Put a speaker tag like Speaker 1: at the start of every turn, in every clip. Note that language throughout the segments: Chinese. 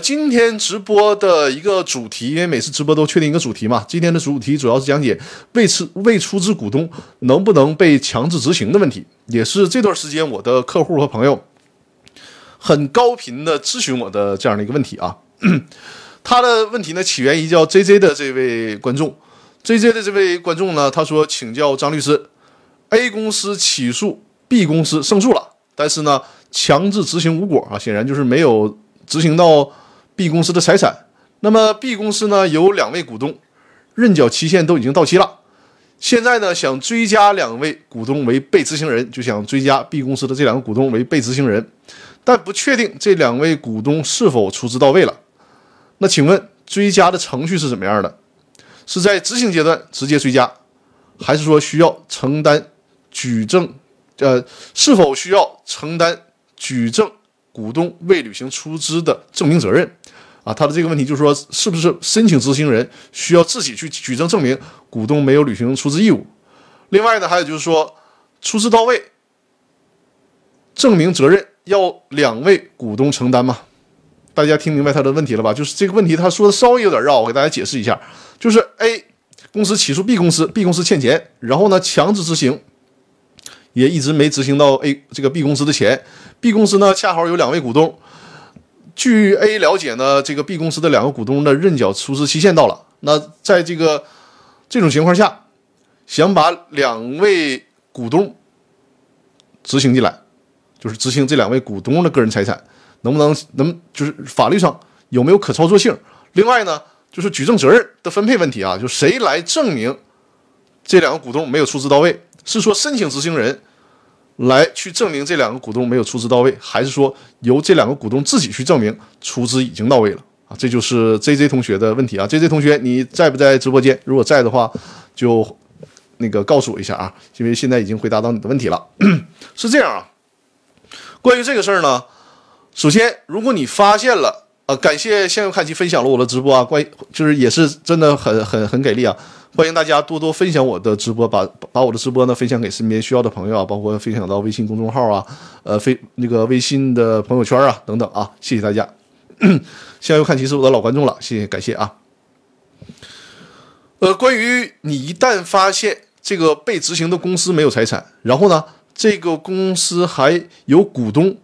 Speaker 1: 今天直播的一个主题，因为每次直播都确定一个主题嘛。今天的主题主要是讲解未出未出资股东能不能被强制执行的问题，也是这段时间我的客户和朋友很高频的咨询我的这样的一个问题啊。他的问题呢，起源于叫 J J 的这位观众，J J 的这位观众呢，他说请教张律师，A 公司起诉 B 公司胜诉了，但是呢，强制执行无果啊，显然就是没有执行到。B 公司的财产，那么 B 公司呢有两位股东，认缴期限都已经到期了，现在呢想追加两位股东为被执行人，就想追加 B 公司的这两个股东为被执行人，但不确定这两位股东是否出资到位了。那请问追加的程序是怎么样的？是在执行阶段直接追加，还是说需要承担举证？呃，是否需要承担举证？股东未履行出资的证明责任，啊，他的这个问题就是说，是不是申请执行人需要自己去举证证明股东没有履行出资义务？另外呢，还有就是说，出资到位，证明责任要两位股东承担吗？大家听明白他的问题了吧？就是这个问题，他说的稍微有点绕，我给大家解释一下，就是 A 公司起诉 B 公司，B 公司欠钱，然后呢强制执行。也一直没执行到 A 这个 B 公司的钱，B 公司呢恰好有两位股东，据 A 了解呢，这个 B 公司的两个股东的认缴出资期限到了，那在这个这种情况下，想把两位股东执行进来，就是执行这两位股东的个人财产，能不能能就是法律上有没有可操作性？另外呢，就是举证责任的分配问题啊，就谁来证明这两个股东没有出资到位？是说申请执行人来去证明这两个股东没有出资到位，还是说由这两个股东自己去证明出资已经到位了啊？这就是 J J 同学的问题啊！J J 同学，你在不在直播间？如果在的话，就那个告诉我一下啊，因为现在已经回答到你的问题了。是这样啊，关于这个事儿呢，首先如果你发现了，呃，感谢向右看齐分享了我的直播啊，关就是也是真的很很很给力啊。欢迎大家多多分享我的直播，把把我的直播呢分享给身边需要的朋友啊，包括分享到微信公众号啊，呃，非那个微信的朋友圈啊等等啊，谢谢大家。向右看齐是我的老观众了，谢谢感谢啊。呃，关于你一旦发现这个被执行的公司没有财产，然后呢，这个公司还有股东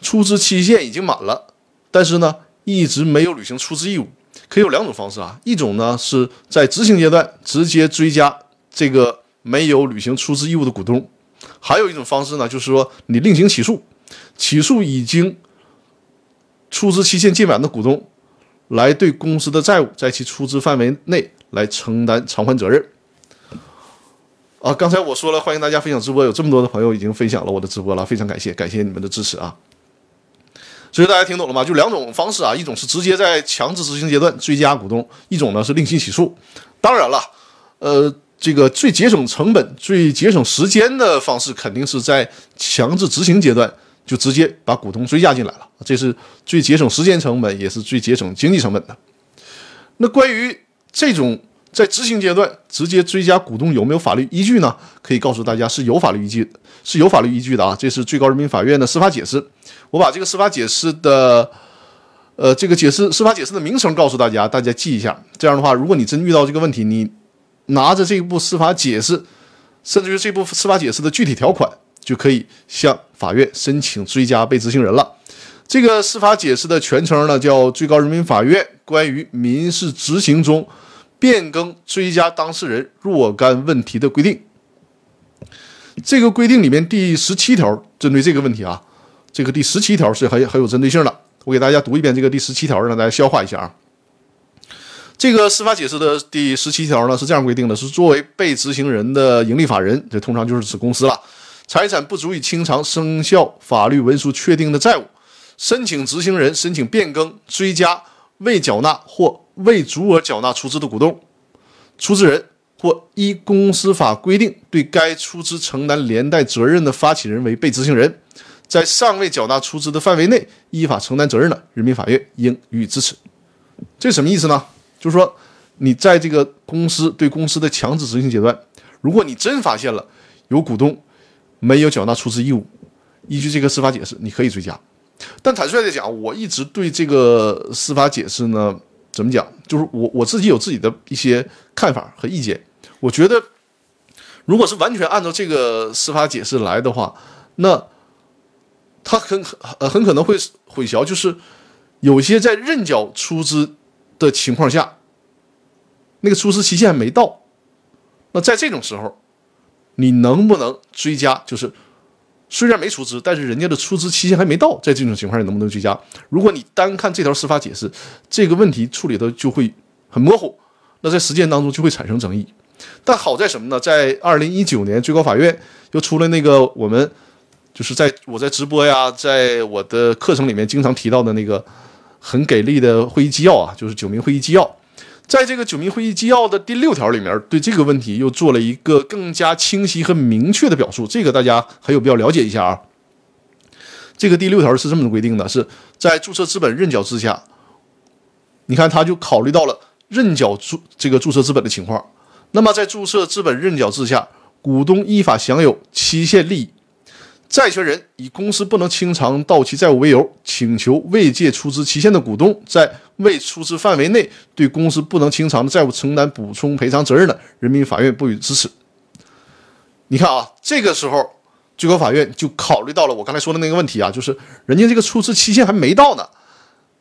Speaker 1: 出资期限已经满了，但是呢一直没有履行出资义务。可以有两种方式啊，一种呢是在执行阶段直接追加这个没有履行出资义务的股东，还有一种方式呢，就是说你另行起诉，起诉已经出资期限届满的股东，来对公司的债务在其出资范围内来承担偿还责任。啊，刚才我说了，欢迎大家分享直播，有这么多的朋友已经分享了我的直播了，非常感谢，感谢你们的支持啊。所以大家听懂了吗？就两种方式啊，一种是直接在强制执行阶段追加股东，一种呢是另行起诉。当然了，呃，这个最节省成本、最节省时间的方式，肯定是在强制执行阶段就直接把股东追加进来了，这是最节省时间成本，也是最节省经济成本的。那关于这种在执行阶段直接追加股东有没有法律依据呢？可以告诉大家是有法律依据，是有法律依据的啊，这是最高人民法院的司法解释。我把这个司法解释的，呃，这个解释司法解释的名称告诉大家，大家记一下。这样的话，如果你真遇到这个问题，你拿着这部司法解释，甚至于这部司法解释的具体条款，就可以向法院申请追加被执行人了。这个司法解释的全称呢，叫《最高人民法院关于民事执行中变更追加当事人若干问题的规定》。这个规定里面第十七条针对这个问题啊。这个第十七条是很很有针对性的，我给大家读一遍这个第十七条，让大家消化一下啊。这个司法解释的第十七条呢是这样规定的：是作为被执行人的盈利法人，这通常就是指公司了，财产不足以清偿生效法律文书确定的债务，申请执行人申请变更、追加未缴纳或未足额缴纳出资的股东、出资人或依公司法规定对该出资承担连带责任的发起人为被执行人。在尚未缴纳出资的范围内，依法承担责任的，人民法院应予以支持。这什么意思呢？就是说，你在这个公司对公司的强制执行阶段，如果你真发现了有股东没有缴纳出资义务，依据这个司法解释，你可以追加。但坦率的讲，我一直对这个司法解释呢，怎么讲，就是我我自己有自己的一些看法和意见。我觉得，如果是完全按照这个司法解释来的话，那他很很很可能会混淆，就是有些在认缴出资的情况下，那个出资期限还没到，那在这种时候，你能不能追加？就是虽然没出资，但是人家的出资期限还没到，在这种情况下能不能追加？如果你单看这条司法解释，这个问题处理的就会很模糊，那在实践当中就会产生争议。但好在什么呢？在二零一九年，最高法院又出了那个我们。就是在我在直播呀，在我的课程里面经常提到的那个很给力的会议纪要啊，就是九民会议纪要。在这个九民会议纪要的第六条里面，对这个问题又做了一个更加清晰和明确的表述，这个大家很有必要了解一下啊。这个第六条是这么规定的：是在注册资本认缴之下，你看他就考虑到了认缴注这个注册资本的情况。那么在注册资本认缴之下，股东依法享有期限利益。债权人以公司不能清偿到期债务为由，请求未借出资期限的股东在未出资范围内对公司不能清偿的债务承担补充赔偿责任的，人民法院不予支持。你看啊，这个时候最高法院就考虑到了我刚才说的那个问题啊，就是人家这个出资期限还没到呢，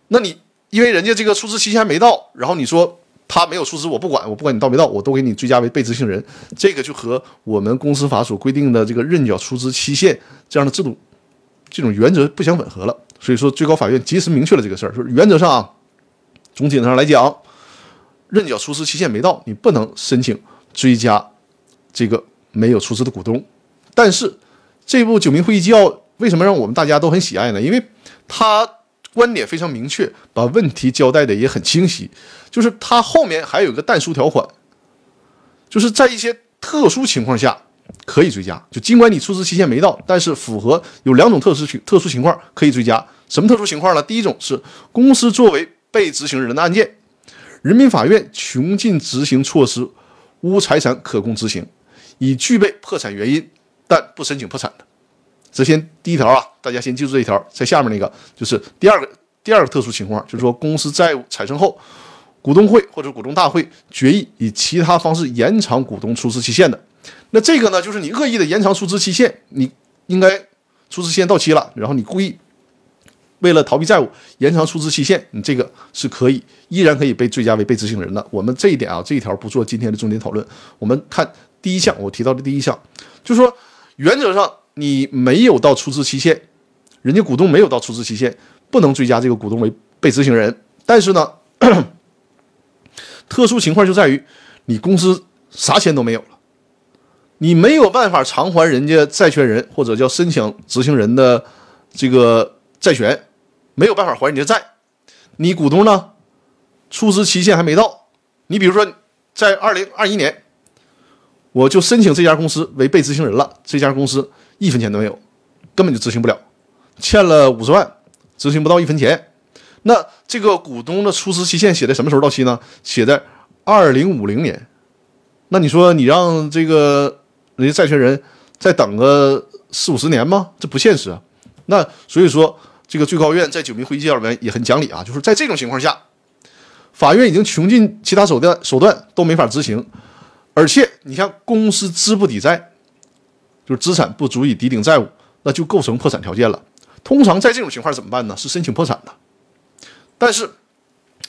Speaker 1: 那你因为人家这个出资期限还没到，然后你说。他没有出资，我不管，我不管你到没到，我都给你追加为被执行人。这个就和我们公司法所规定的这个认缴出资期限这样的制度，这种原则不相吻合了。所以说，最高法院及时明确了这个事儿，说原则上啊，总体上来讲，认缴出资期限没到，你不能申请追加这个没有出资的股东。但是，这部九民会议纪要为什么让我们大家都很喜爱呢？因为它观点非常明确，把问题交代的也很清晰。就是它后面还有一个但书条款，就是在一些特殊情况下可以追加。就尽管你出资期限没到，但是符合有两种特殊情特殊情况可以追加。什么特殊情况呢？第一种是公司作为被执行人的案件，人民法院穷尽执行措施，无财产可供执行，已具备破产原因，但不申请破产的。这先第一条啊，大家先记住这一条。在下面那个就是第二个第二个特殊情况，就是说公司债务产生后。股东会或者股东大会决议以其他方式延长股东出资期限的，那这个呢，就是你恶意的延长出资期限，你应该出资期限到期了，然后你故意为了逃避债务延长出资期限，你这个是可以依然可以被追加为被执行人的。我们这一点啊，这一条不做今天的重点讨论。我们看第一项，我提到的第一项，就说原则上你没有到出资期限，人家股东没有到出资期限，不能追加这个股东为被执行人。但是呢。特殊情况就在于，你公司啥钱都没有了，你没有办法偿还人家债权人或者叫申请执行人的这个债权，没有办法还人家债。你股东呢，出资期限还没到。你比如说，在二零二一年，我就申请这家公司为被执行人了，这家公司一分钱都没有，根本就执行不了，欠了五十万，执行不到一分钱。那这个股东的出资期限写在什么时候到期呢？写在二零五零年。那你说你让这个人家债权人再等个四五十年吗？这不现实啊。那所以说，这个最高院在九民会议纪要里面也很讲理啊，就是在这种情况下，法院已经穷尽其他手段，手段都没法执行，而且你像公司资不抵债，就是资产不足以抵顶债务，那就构成破产条件了。通常在这种情况怎么办呢？是申请破产的。但是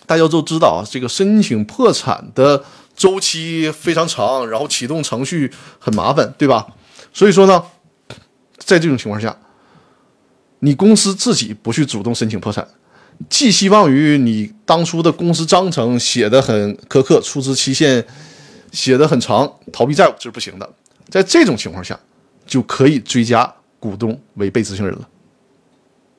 Speaker 1: 大家都知道啊，这个申请破产的周期非常长，然后启动程序很麻烦，对吧？所以说呢，在这种情况下，你公司自己不去主动申请破产，寄希望于你当初的公司章程写的很苛刻，出资期限写的很长，逃避债务是不行的。在这种情况下，就可以追加股东为被执行人了。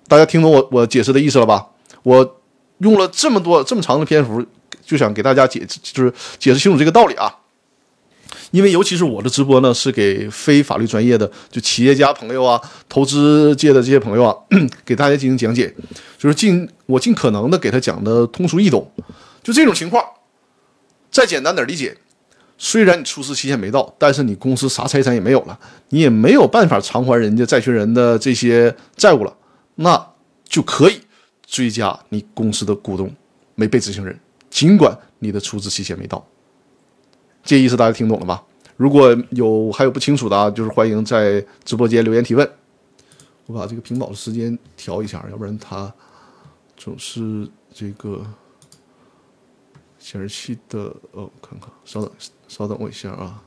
Speaker 1: 大家听懂我我解释的意思了吧？我。用了这么多这么长的篇幅，就想给大家解，就是解释清楚这个道理啊。因为尤其是我的直播呢，是给非法律专业的，就企业家朋友啊、投资界的这些朋友啊，给大家进行讲解，就是尽我尽可能的给他讲的通俗易懂。就这种情况，再简单点理解，虽然你出资期限没到，但是你公司啥财产也没有了，你也没有办法偿还人家债权人的这些债务了，那。就可以追加你公司的股东没被执行人，尽管你的出资期限没到。这意思大家听懂了吧？如果有还有不清楚的啊，就是欢迎在直播间留言提问。我把这个屏保的时间调一下，要不然它总是这个显示器的哦，看看，稍等，稍等我一下啊，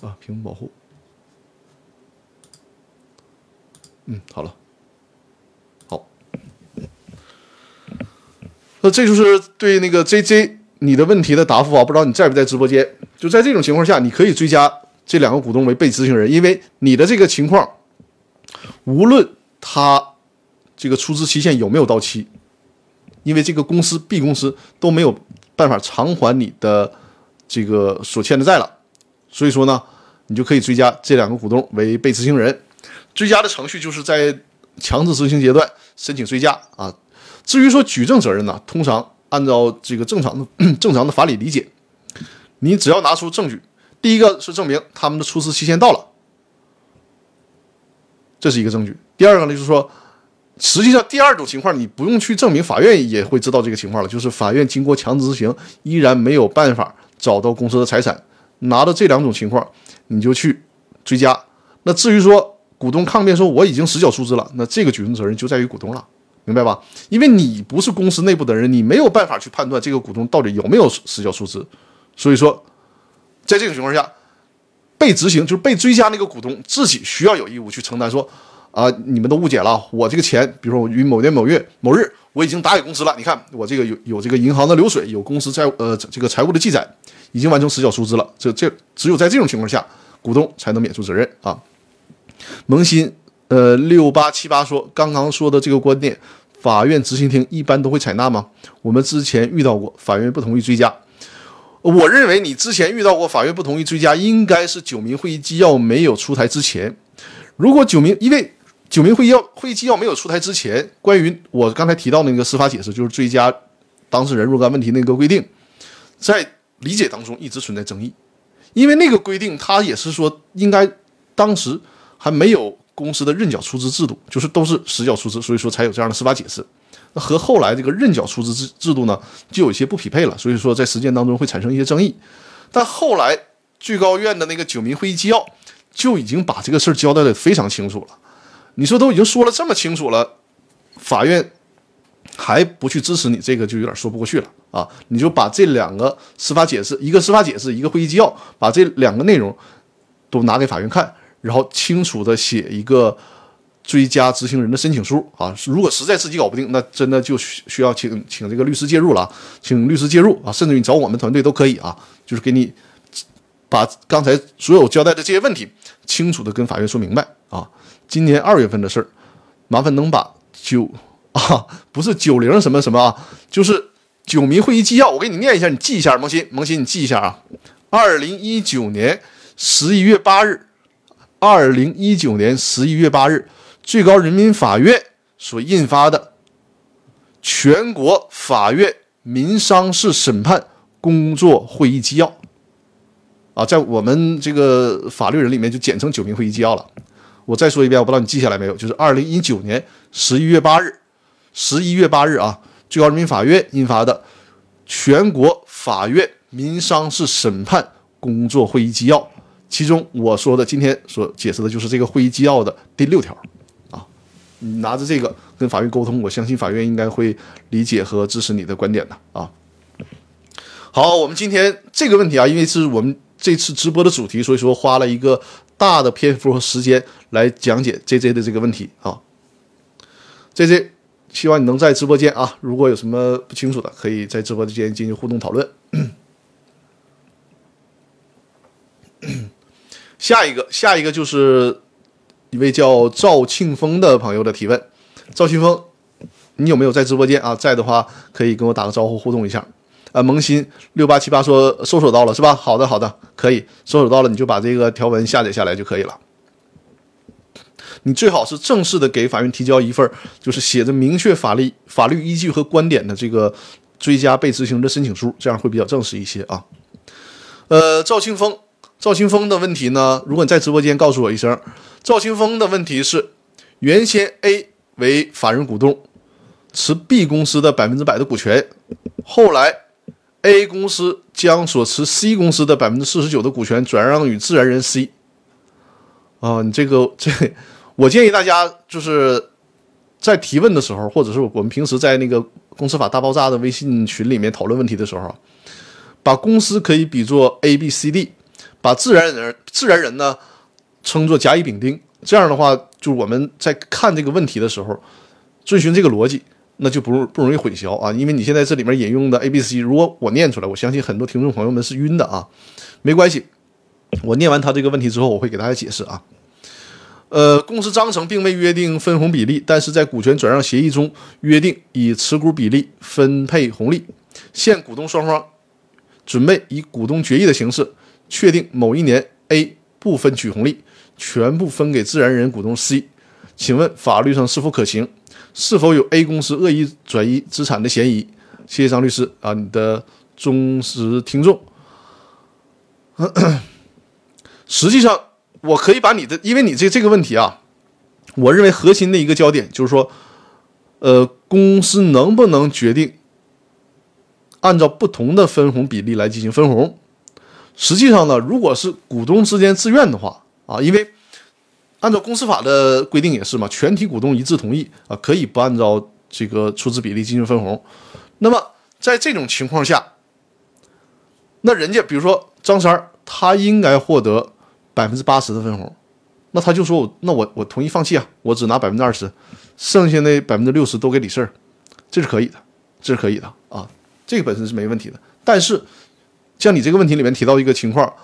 Speaker 1: 啊，屏幕保护，嗯，好了，那这就是对那个 J J 你的问题的答复啊，不知道你在不在直播间？就在这种情况下，你可以追加这两个股东为被执行人，因为你的这个情况。无论他这个出资期限有没有到期，因为这个公司 B 公司都没有办法偿还你的这个所欠的债了，所以说呢，你就可以追加这两个股东为被执行人。追加的程序就是在强制执行阶段申请追加啊。至于说举证责任呢，通常按照这个正常的 正常的法理理解，你只要拿出证据，第一个是证明他们的出资期限到了。这是一个证据。第二个呢，就是说，实际上第二种情况，你不用去证明，法院也会知道这个情况了。就是法院经过强制执行，依然没有办法找到公司的财产，拿到这两种情况，你就去追加。那至于说股东抗辩说我已经实缴出资了，那这个举证责任就在于股东了，明白吧？因为你不是公司内部的人，你没有办法去判断这个股东到底有没有实缴出资。所以说，在这种情况下。被执行就是被追加那个股东自己需要有义务去承担，说啊，你们都误解了，我这个钱，比如说我于某年某月某日我已经打给公司了，你看我这个有有这个银行的流水，有公司债呃这个财务的记载，已经完成实缴出资了，这这只有在这种情况下，股东才能免除责任啊。萌新呃六八七八说，刚刚说的这个观点，法院执行庭一般都会采纳吗？我们之前遇到过，法院不同意追加。我认为你之前遇到过法院不同意追加，应该是九民会议纪要没有出台之前。如果九民因为九民会议要会议纪要没有出台之前，关于我刚才提到那个司法解释，就是追加当事人若干问题那个规定，在理解当中一直存在争议，因为那个规定它也是说应该当时还没有公司的认缴出资制度，就是都是实缴出资，所以说才有这样的司法解释。那和后来这个认缴出资制制度呢，就有一些不匹配了，所以说在实践当中会产生一些争议。但后来最高院的那个九民会议纪要就已经把这个事儿交代的非常清楚了。你说都已经说了这么清楚了，法院还不去支持你这个，就有点说不过去了啊！你就把这两个司法解释，一个司法解释，一个会议纪要，把这两个内容都拿给法院看，然后清楚的写一个。追加执行人的申请书啊，如果实在自己搞不定，那真的就需要请请这个律师介入了，请律师介入啊，甚至你找我们团队都可以啊，就是给你把刚才所有交代的这些问题清楚的跟法院说明白啊。今年二月份的事儿，麻烦能把九啊，不是九零什么什么啊，就是九民会议纪要，我给你念一下，你记一下，萌新萌新，你记一下啊。二零一九年十一月八日，二零一九年十一月八日。最高人民法院所印发的《全国法院民商事审判工作会议纪要》啊，在我们这个法律人里面就简称“九民会议纪要”了。我再说一遍，我不知道你记下来没有？就是二零一九年十一月八日，十一月八日啊，最高人民法院印发的《全国法院民商事审判工作会议纪要》，其中我说的今天所解释的就是这个会议纪要的第六条。啊你拿着这个跟法院沟通，我相信法院应该会理解和支持你的观点的啊。好，我们今天这个问题啊，因为是我们这次直播的主题，所以说花了一个大的篇幅和时间来讲解 J J 的这个问题啊。J J，希望你能在直播间啊，如果有什么不清楚的，可以在直播间进行互动讨论。下一个，下一个就是。一位叫赵庆峰的朋友的提问：赵庆峰，你有没有在直播间啊？在的话，可以跟我打个招呼，互动一下。啊，萌新六八七八说搜索到了是吧？好的，好的，可以搜索到了，你就把这个条文下载下来就可以了。你最好是正式的给法院提交一份，就是写着明确法律法律依据和观点的这个追加被执行的申请书，这样会比较正式一些啊。呃，赵庆峰。赵清峰的问题呢？如果你在直播间告诉我一声，赵清峰的问题是：原先 A 为法人股东，持 B 公司的百分之百的股权。后来，A 公司将所持 C 公司的百分之四十九的股权转让与自然人 C。啊，你这个这，我建议大家就是在提问的时候，或者是我们平时在那个公司法大爆炸的微信群里面讨论问题的时候，把公司可以比作 A、B、C、D，把自然人自然人呢称作甲、乙、丙、丁。这样的话，就是我们在看这个问题的时候，遵循这个逻辑，那就不不容易混淆啊。因为你现在这里面引用的 A、B、C，如果我念出来，我相信很多听众朋友们是晕的啊。没关系，我念完他这个问题之后，我会给大家解释啊。呃，公司章程并未约定分红比例，但是在股权转让协议中约定以持股比例分配红利。现股东双方准备以股东决议的形式确定某一年 A 不分取红利。全部分给自然人股东 C，请问法律上是否可行？是否有 A 公司恶意转移资产的嫌疑？谢谢张律师啊，你的忠实听众。实际上，我可以把你的，因为你这这个问题啊，我认为核心的一个焦点就是说，呃，公司能不能决定按照不同的分红比例来进行分红？实际上呢，如果是股东之间自愿的话。啊，因为按照公司法的规定也是嘛，全体股东一致同意啊，可以不按照这个出资比例进行分红。那么在这种情况下，那人家比如说张三儿，他应该获得百分之八十的分红，那他就说我那我我同意放弃啊，我只拿百分之二十，剩下那百分之六十都给李四儿，这是可以的，这是可以的啊，这个本身是没问题的。但是像你这个问题里面提到一个情况，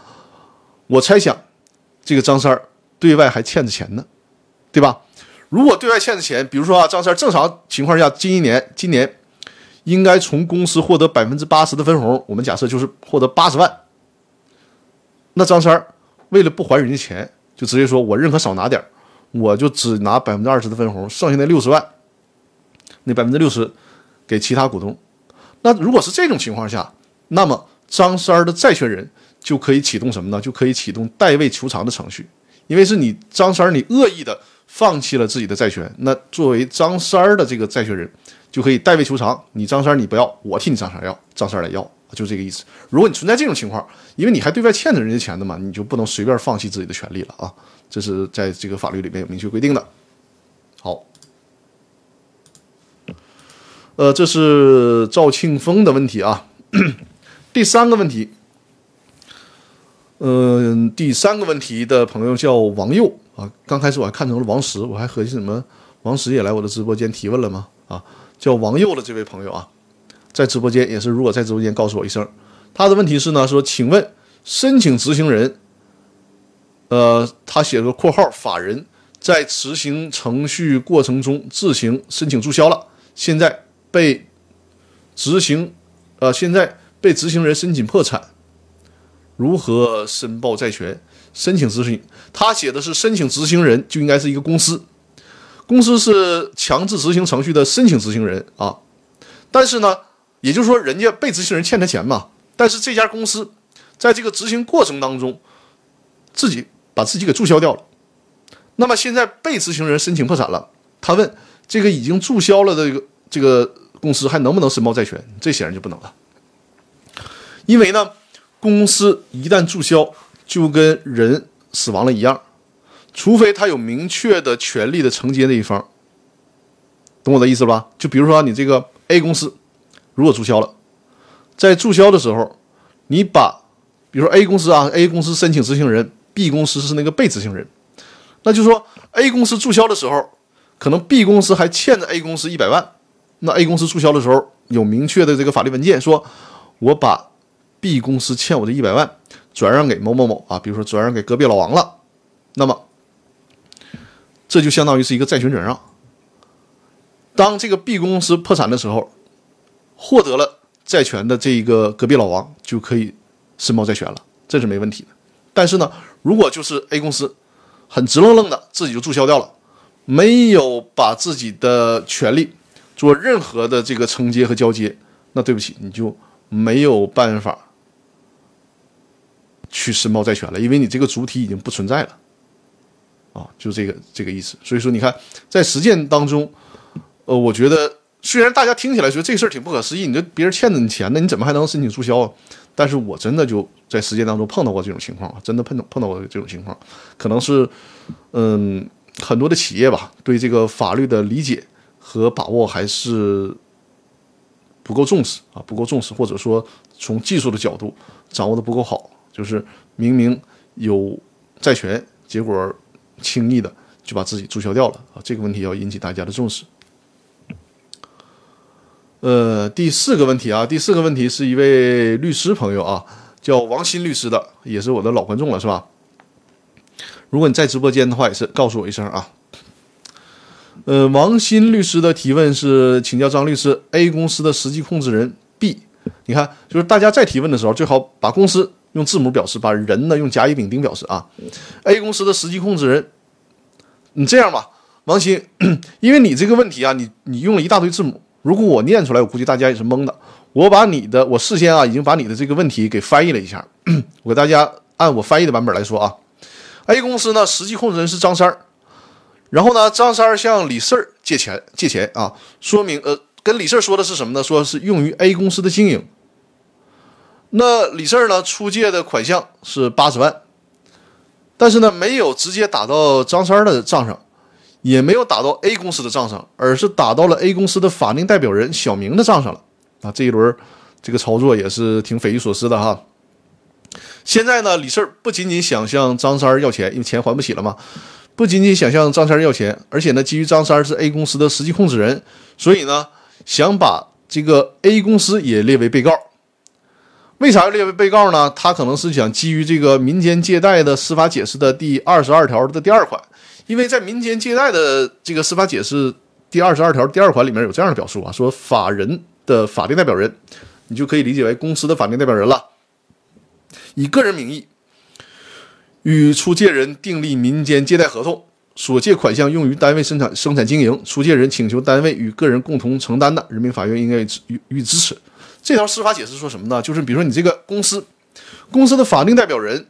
Speaker 1: 我猜想。这个张三儿对外还欠着钱呢，对吧？如果对外欠着钱，比如说啊，张三儿正常情况下，今一年今年应该从公司获得百分之八十的分红，我们假设就是获得八十万。那张三儿为了不还人家钱，就直接说我认可少拿点我就只拿百分之二十的分红，剩下那六十万，那百分之六十给其他股东。那如果是这种情况下，那么张三儿的债权人。就可以启动什么呢？就可以启动代位求偿的程序，因为是你张三儿，你恶意的放弃了自己的债权，那作为张三儿的这个债权人，就可以代位求偿。你张三儿你不要，我替你张三儿要，张三儿来要，就这个意思。如果你存在这种情况，因为你还对外欠着人家钱的嘛，你就不能随便放弃自己的权利了啊！这是在这个法律里面有明确规定的。好，呃，这是赵庆峰的问题啊。第三个问题。嗯，第三个问题的朋友叫王佑啊。刚开始我还看成了王石，我还合计什么王石也来我的直播间提问了吗？啊，叫王佑的这位朋友啊，在直播间也是，如果在直播间告诉我一声。他的问题是呢，说请问申请执行人，呃，他写个括号法人，在执行程序过程中自行申请注销了，现在被执行，呃，现在被执行人申请破产。如何申报债权？申请执行，他写的是申请执行人就应该是一个公司，公司是强制执行程序的申请执行人啊。但是呢，也就是说，人家被执行人欠他钱嘛。但是这家公司在这个执行过程当中，自己把自己给注销掉了。那么现在被执行人申请破产了，他问这个已经注销了的这个这个公司还能不能申报债权？这显然就不能了，因为呢。公司一旦注销，就跟人死亡了一样，除非他有明确的权利的承接那一方，懂我的意思吧？就比如说你这个 A 公司，如果注销了，在注销的时候，你把，比如说 A 公司啊，A 公司申请执行人，B 公司是那个被执行人，那就说 A 公司注销的时候，可能 B 公司还欠着 A 公司一百万，那 A 公司注销的时候有明确的这个法律文件，说我把。B 公司欠我的一百万，转让给某某某啊，比如说转让给隔壁老王了，那么这就相当于是一个债权转让。当这个 B 公司破产的时候，获得了债权的这一个隔壁老王就可以申报债权了，这是没问题的。但是呢，如果就是 A 公司很直愣愣的自己就注销掉了，没有把自己的权利做任何的这个承接和交接，那对不起，你就没有办法。去申报债权了，因为你这个主体已经不存在了，啊，就这个这个意思。所以说，你看在实践当中，呃，我觉得虽然大家听起来觉得这事儿挺不可思议，你这别人欠着你钱呢，你怎么还能申请注销啊？但是我真的就在实践当中碰到过这种情况啊，真的碰到碰到过这种情况，可能是嗯很多的企业吧，对这个法律的理解和把握还是不够重视啊，不够重视，或者说从技术的角度掌握的不够好，就是明明有债权，结果轻易的。就把自己注销掉了啊！这个问题要引起大家的重视。呃，第四个问题啊，第四个问题是一位律师朋友啊，叫王鑫律师的，也是我的老观众了，是吧？如果你在直播间的话，也是告诉我一声啊。呃，王鑫律师的提问是请教张律师，A 公司的实际控制人 B，你看，就是大家在提问的时候，最好把公司用字母表示，把人呢用甲乙丙丁表示啊。A 公司的实际控制人。你这样吧，王鑫，因为你这个问题啊，你你用了一大堆字母，如果我念出来，我估计大家也是懵的。我把你的，我事先啊已经把你的这个问题给翻译了一下，我给大家按我翻译的版本来说啊。A 公司呢，实际控制人是张三儿，然后呢，张三儿向李四儿借钱，借钱啊，说明呃，跟李四儿说的是什么呢？说是用于 A 公司的经营。那李四儿呢，出借的款项是八十万。但是呢，没有直接打到张三的账上，也没有打到 A 公司的账上，而是打到了 A 公司的法定代表人小明的账上了。啊，这一轮这个操作也是挺匪夷所思的哈。现在呢，李四不仅仅想向张三要钱，因为钱还不起了嘛，不仅仅想向张三要钱，而且呢，基于张三是 A 公司的实际控制人，所以呢，想把这个 A 公司也列为被告。为啥？要列为被告呢？他可能是想基于这个民间借贷的司法解释的第二十二条的第二款，因为在民间借贷的这个司法解释第二十二条第二款里面有这样的表述啊，说法人的法定代表人，你就可以理解为公司的法定代表人了，以个人名义与出借人订立民间借贷合同，所借款项用于单位生产生产经营，出借人请求单位与个人共同承担的，人民法院应该予予以支持。这条司法解释说什么呢？就是比如说你这个公司，公司的法定代表人，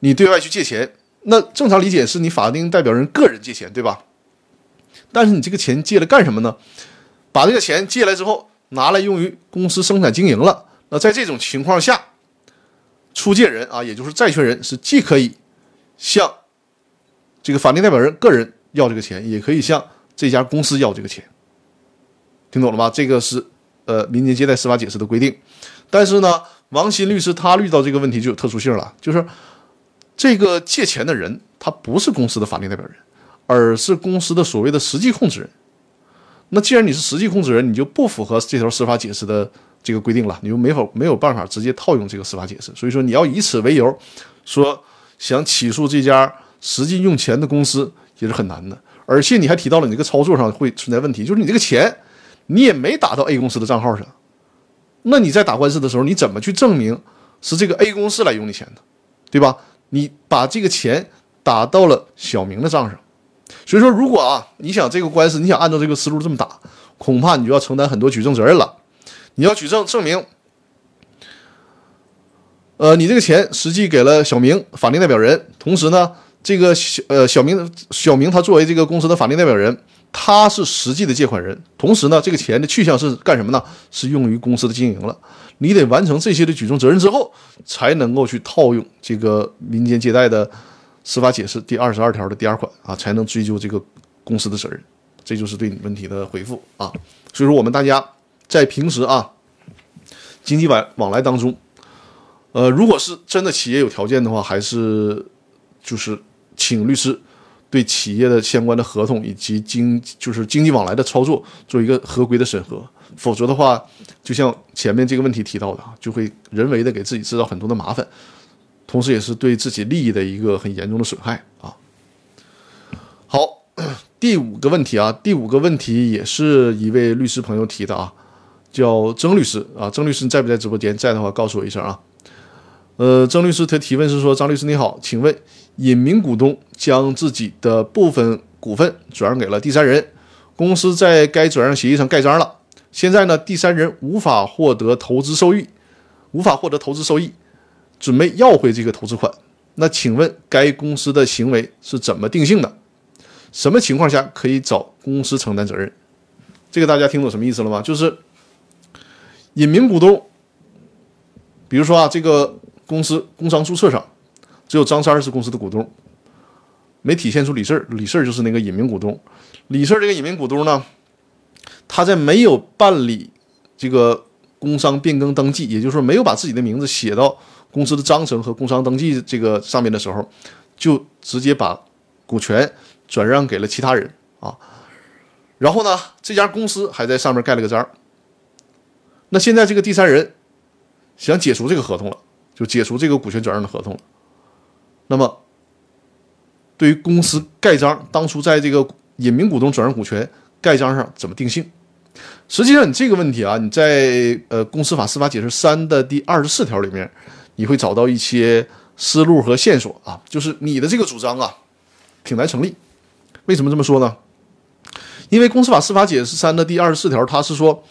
Speaker 1: 你对外去借钱，那正常理解是你法定代表人个人借钱，对吧？但是你这个钱借了干什么呢？把这个钱借来之后，拿来用于公司生产经营了。那在这种情况下，出借人啊，也就是债权人，是既可以向这个法定代表人个人要这个钱，也可以向这家公司要这个钱。听懂了吗？这个是。呃，民间借贷司法解释的规定，但是呢，王鑫律师他遇到这个问题就有特殊性了，就是这个借钱的人他不是公司的法定代表人，而是公司的所谓的实际控制人。那既然你是实际控制人，你就不符合这条司法解释的这个规定了，你就没法没有办法直接套用这个司法解释。所以说，你要以此为由说想起诉这家实际用钱的公司也是很难的。而且你还提到了你这个操作上会存在问题，就是你这个钱。你也没打到 A 公司的账号上，那你在打官司的时候，你怎么去证明是这个 A 公司来用你钱的，对吧？你把这个钱打到了小明的账上，所以说，如果啊，你想这个官司，你想按照这个思路这么打，恐怕你就要承担很多举证责任了。你要举证证明，呃，你这个钱实际给了小明法定代表人，同时呢，这个小呃小明小明他作为这个公司的法定代表人。他是实际的借款人，同时呢，这个钱的去向是干什么呢？是用于公司的经营了。你得完成这些的举证责任之后，才能够去套用这个民间借贷的司法解释第二十二条的第二款啊，才能追究这个公司的责任。这就是对你问题的回复啊。所以说，我们大家在平时啊经济往往来当中，呃，如果是真的企业有条件的话，还是就是请律师。对企业的相关的合同以及经就是经济往来的操作做一个合规的审核，否则的话，就像前面这个问题提到的啊，就会人为的给自己制造很多的麻烦，同时也是对自己利益的一个很严重的损害啊。好，第五个问题啊，第五个问题也是一位律师朋友提的啊，叫曾律师啊，曾律师在不在直播间？在的话告诉我一声啊。呃，曾律师他提问是说，张律师你好，请问。隐名股东将自己的部分股份转让给了第三人，公司在该转让协议上盖章了。现在呢，第三人无法获得投资收益，无法获得投资收益，准备要回这个投资款。那请问该公司的行为是怎么定性的？什么情况下可以找公司承担责任？这个大家听懂什么意思了吗？就是隐名股东，比如说啊，这个公司工商注册上只有张三是公司的股东，没体现出李四，李四就是那个隐名股东。李四这个隐名股东呢，他在没有办理这个工商变更登记，也就是说没有把自己的名字写到公司的章程和工商登记这个上面的时候，就直接把股权转让给了其他人啊。然后呢，这家公司还在上面盖了个章。那现在这个第三人想解除这个合同了，就解除这个股权转让的合同了。那么，对于公司盖章，当初在这个隐名股东转让股权盖章上怎么定性？实际上，你这个问题啊，你在呃《公司法司法解释三》的第二十四条里面，你会找到一些思路和线索啊。就是你的这个主张啊，挺难成立。为什么这么说呢？因为《公司法司法解释三》的第二十四条，它是说，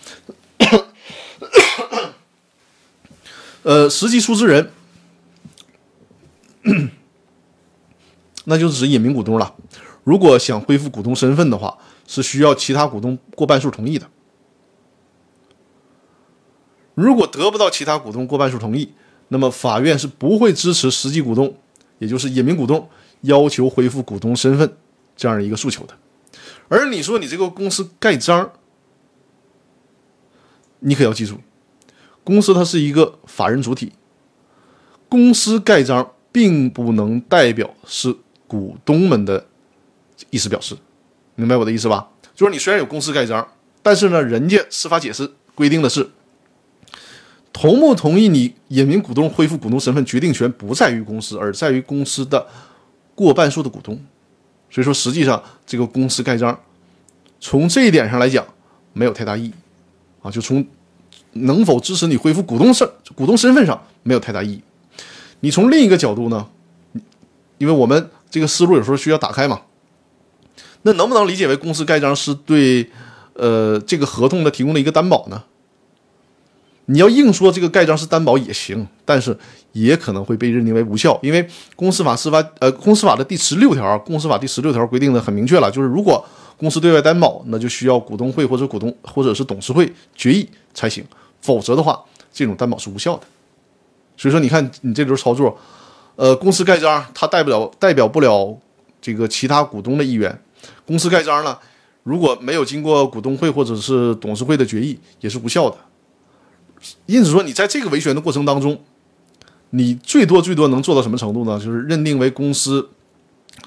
Speaker 1: 呃，实际出资人，那就是指隐名股东了。如果想恢复股东身份的话，是需要其他股东过半数同意的。如果得不到其他股东过半数同意，那么法院是不会支持实际股东，也就是隐名股东要求恢复股东身份这样的一个诉求的。而你说你这个公司盖章，你可要记住，公司它是一个法人主体，公司盖章并不能代表是股东们的意思表示，明白我的意思吧？就是你虽然有公司盖章，但是呢，人家司法解释规定的是，同不同意你隐名股东恢复股东身份，决定权不在于公司，而在于公司的过半数的股东。所以说，实际上这个公司盖章，从这一点上来讲，没有太大意义，啊，就从能否支持你恢复股东身股东身份上没有太大意义。你从另一个角度呢，因为我们这个思路有时候需要打开嘛，那能不能理解为公司盖章是对呃这个合同的提供了一个担保呢？你要硬说这个盖章是担保也行，但是。也可能会被认定为无效，因为公司法司法呃公司法的第十六条，公司法第十六条规定的很明确了，就是如果公司对外担保，那就需要股东会或者股东或者是董事会决议才行，否则的话，这种担保是无效的。所以说，你看你这轮操作，呃，公司盖章它代表代表不了这个其他股东的意愿，公司盖章呢，如果没有经过股东会或者是董事会的决议，也是无效的。因此说，你在这个维权的过程当中。你最多最多能做到什么程度呢？就是认定为公司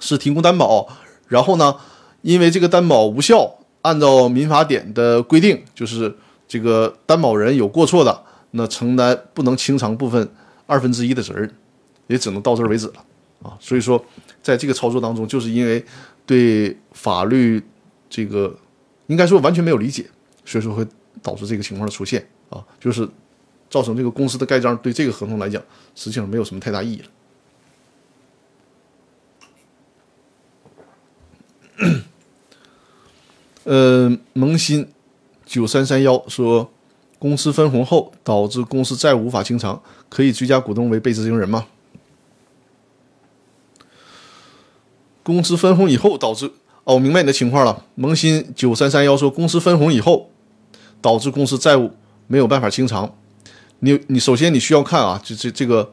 Speaker 1: 是提供担保，然后呢，因为这个担保无效，按照民法典的规定，就是这个担保人有过错的，那承担不能清偿部分二分之一的责任，也只能到这儿为止了啊。所以说，在这个操作当中，就是因为对法律这个应该说完全没有理解，所以说会导致这个情况的出现啊，就是。造成这个公司的盖章对这个合同来讲，实际上没有什么太大意义了。呃，萌新九三三幺说，公司分红后导致公司债务无法清偿，可以追加股东为被执行人吗？公司分红以后导致哦，我明白你的情况了。萌新九三三幺说，公司分红以后导致公司债务没有办法清偿。你你首先你需要看啊，这这这个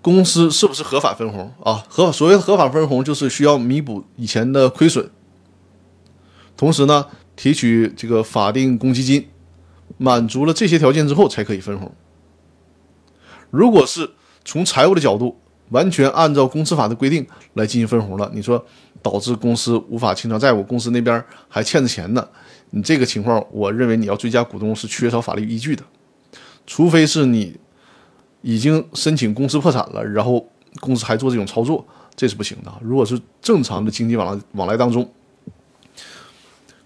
Speaker 1: 公司是不是合法分红啊？合所谓的合法分红就是需要弥补以前的亏损，同时呢提取这个法定公积金，满足了这些条件之后才可以分红。如果是从财务的角度，完全按照公司法的规定来进行分红了，你说导致公司无法清偿债务，公司那边还欠着钱呢，你这个情况，我认为你要追加股东是缺少法律依据的。除非是你已经申请公司破产了，然后公司还做这种操作，这是不行的。如果是正常的经济往来往来当中，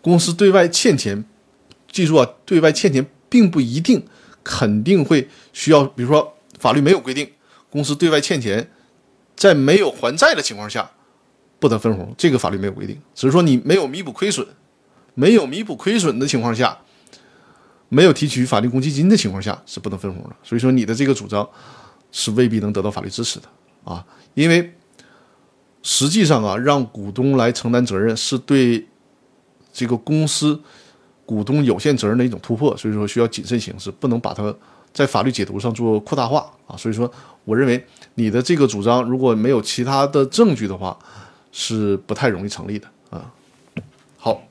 Speaker 1: 公司对外欠钱，记住啊，对外欠钱并不一定肯定会需要，比如说法律没有规定，公司对外欠钱，在没有还债的情况下不得分红，这个法律没有规定，只是说你没有弥补亏损，没有弥补亏损的情况下。没有提取法定公积金的情况下是不能分红的，所以说你的这个主张是未必能得到法律支持的啊，因为实际上啊，让股东来承担责任是对这个公司股东有限责任的一种突破，所以说需要谨慎行事，不能把它在法律解读上做扩大化啊。所以说，我认为你的这个主张如果没有其他的证据的话，是不太容易成立的啊。好，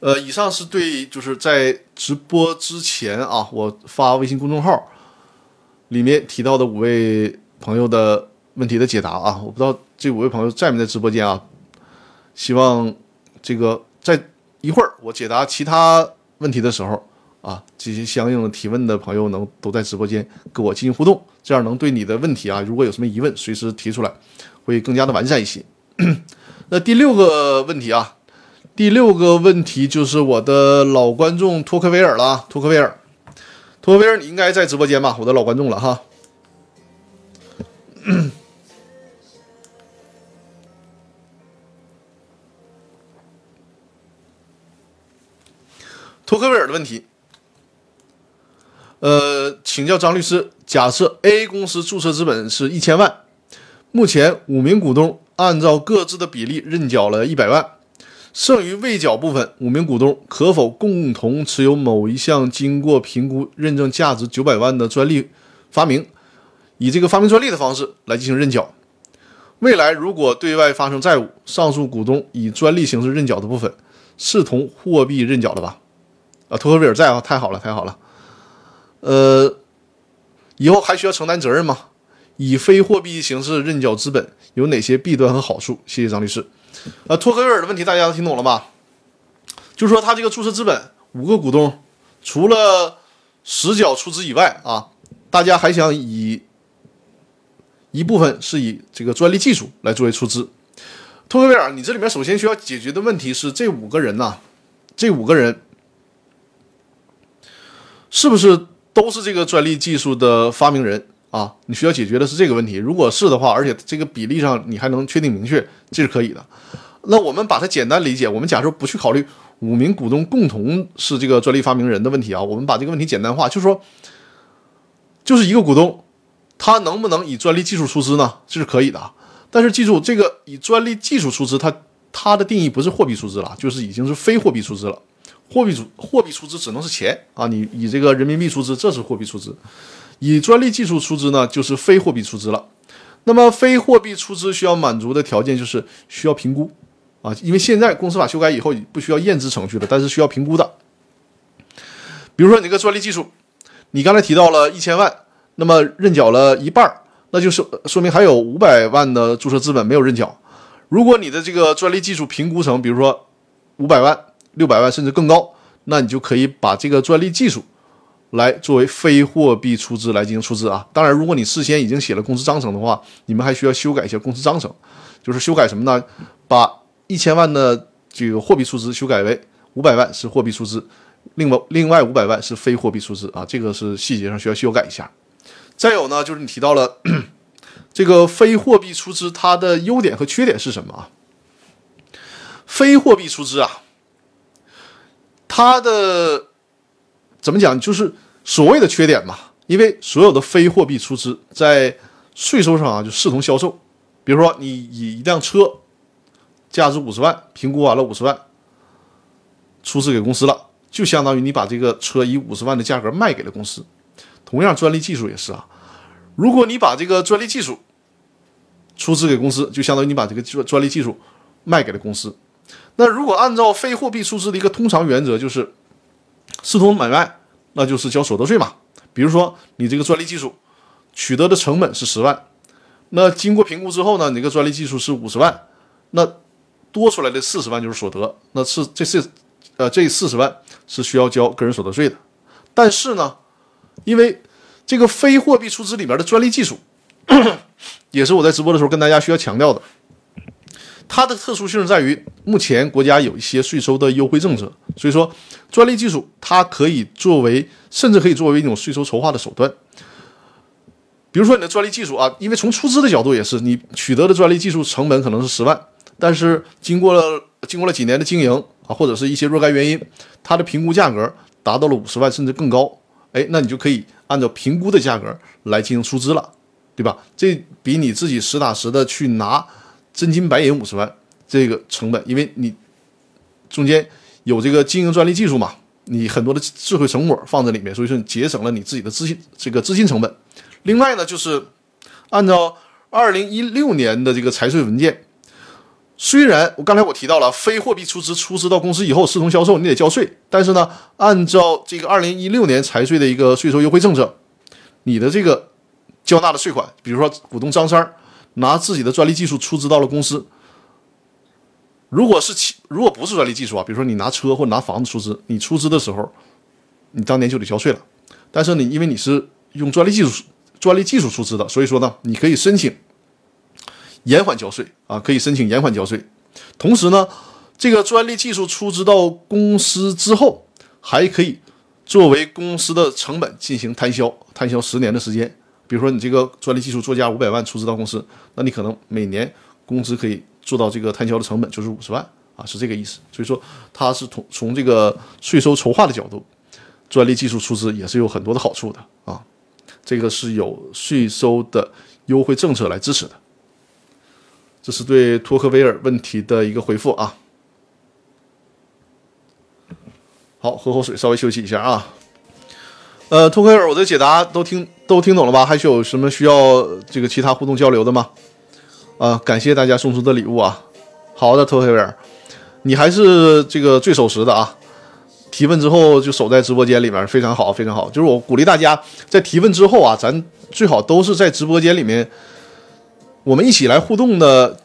Speaker 1: 呃，以上是对就是在直播之前啊，我发微信公众号里面提到的五位朋友的问题的解答啊。我不知道这五位朋友在没在直播间啊？希望这个在一会儿我解答其他问题的时候啊，这些相应的提问的朋友能都在直播间跟我进行互动，这样能对你的问题啊，如果有什么疑问，随时提出来，会更加的完善一些。那第六个问题啊，第六个问题就是我的老观众托克维尔了，托克维尔，托克维尔，你应该在直播间吧？我的老观众了哈。托克维尔的问题，呃，请教张律师，假设 A 公司注册资本是一千万，目前五名股东按照各自的比例认缴了一百万，剩余未缴部分，五名股东可否共同持有某一项经过评估认证价值九百万的专利发明，以这个发明专利的方式来进行认缴？未来如果对外发生债务，上述股东以专利形式认缴的部分，视同货币认缴了吧？啊，托克维尔在啊，太好了，太好了。呃，以后还需要承担责任吗？以非货币形式认缴资本有哪些弊端和好处？谢谢张律师。呃，托克维尔的问题大家都听懂了吧？就是说他这个注册资本五个股东，除了实缴出资以外啊，大家还想以一部分是以这个专利技术来作为出资。托克维尔，你这里面首先需要解决的问题是这五个人呐，这五个人。是不是都是这个专利技术的发明人啊？你需要解决的是这个问题。如果是的话，而且这个比例上你还能确定明确，这是可以的。那我们把它简单理解，我们假设不去考虑五名股东共同是这个专利发明人的问题啊，我们把这个问题简单化，就是说，就是一个股东，他能不能以专利技术出资呢？这是可以的。但是记住，这个以专利技术出资，它它的定义不是货币出资了，就是已经是非货币出资了。货币出货币出资只能是钱啊，你以这个人民币出资，这是货币出资；以专利技术出资呢，就是非货币出资了。那么非货币出资需要满足的条件就是需要评估啊，因为现在公司法修改以后不需要验资程序了，但是需要评估的。比如说你这个专利技术，你刚才提到了一千万，那么认缴了一半，那就是说明还有五百万的注册资本没有认缴。如果你的这个专利技术评估成，比如说五百万。六百万甚至更高，那你就可以把这个专利技术来作为非货币出资来进行出资啊。当然，如果你事先已经写了公司章程的话，你们还需要修改一下公司章程，就是修改什么呢？把一千万的这个货币出资修改为五百万是货币出资，另外另外五百万是非货币出资啊。这个是细节上需要修改一下。再有呢，就是你提到了 这个非货币出资，它的优点和缺点是什么啊？非货币出资啊。它的怎么讲？就是所谓的缺点吧，因为所有的非货币出资在税收上啊就视同销售。比如说，你以一辆车价值五十万，评估完了五十万，出资给公司了，就相当于你把这个车以五十万的价格卖给了公司。同样，专利技术也是啊，如果你把这个专利技术出资给公司，就相当于你把这个专专利技术卖给了公司。那如果按照非货币出资的一个通常原则，就是视同买卖，那就是交所得税嘛。比如说你这个专利技术取得的成本是十万，那经过评估之后呢，你这个专利技术是五十万，那多出来的四十万就是所得，那是这是呃这四十万是需要交个人所得税的。但是呢，因为这个非货币出资里面的专利技术，也是我在直播的时候跟大家需要强调的。它的特殊性在于，目前国家有一些税收的优惠政策，所以说专利技术它可以作为，甚至可以作为一种税收筹划的手段。比如说你的专利技术啊，因为从出资的角度也是，你取得的专利技术成本可能是十万，但是经过了经过了几年的经营啊，或者是一些若干原因，它的评估价格达到了五十万甚至更高，哎，那你就可以按照评估的价格来进行出资了，对吧？这比你自己实打实的去拿。真金白银五十万，这个成本，因为你中间有这个经营专利技术嘛，你很多的智慧成果放在里面，所以说你节省了你自己的资金这个资金成本。另外呢，就是按照二零一六年的这个财税文件，虽然我刚才我提到了非货币出资出资到公司以后视同销售，你得交税，但是呢，按照这个二零一六年财税的一个税收优惠政策，你的这个交纳的税款，比如说股东张三拿自己的专利技术出资到了公司。如果是如果不是专利技术啊，比如说你拿车或拿房子出资，你出资的时候，你当年就得交税了。但是你因为你是用专利技术专利技术出资的，所以说呢，你可以申请延缓交税啊，可以申请延缓交税。同时呢，这个专利技术出资到公司之后，还可以作为公司的成本进行摊销，摊销十年的时间。比如说你这个专利技术作价五百万出资到公司，那你可能每年工资可以。做到这个摊销的成本就是五十万啊，是这个意思。所以说，它是从从这个税收筹划的角度，专利技术出资也是有很多的好处的啊。这个是有税收的优惠政策来支持的。这是对托克维尔问题的一个回复啊。好，喝口水，稍微休息一下啊。呃，托克维尔，我的解答都听都听懂了吧？还需有什么需要这个其他互动交流的吗？啊，感谢大家送出的礼物啊！好的，托黑尔，你还是这个最守时的啊！提问之后就守在直播间里面，非常好，非常好。就是我鼓励大家在提问之后啊，咱最好都是在直播间里面，我们一起来互动的，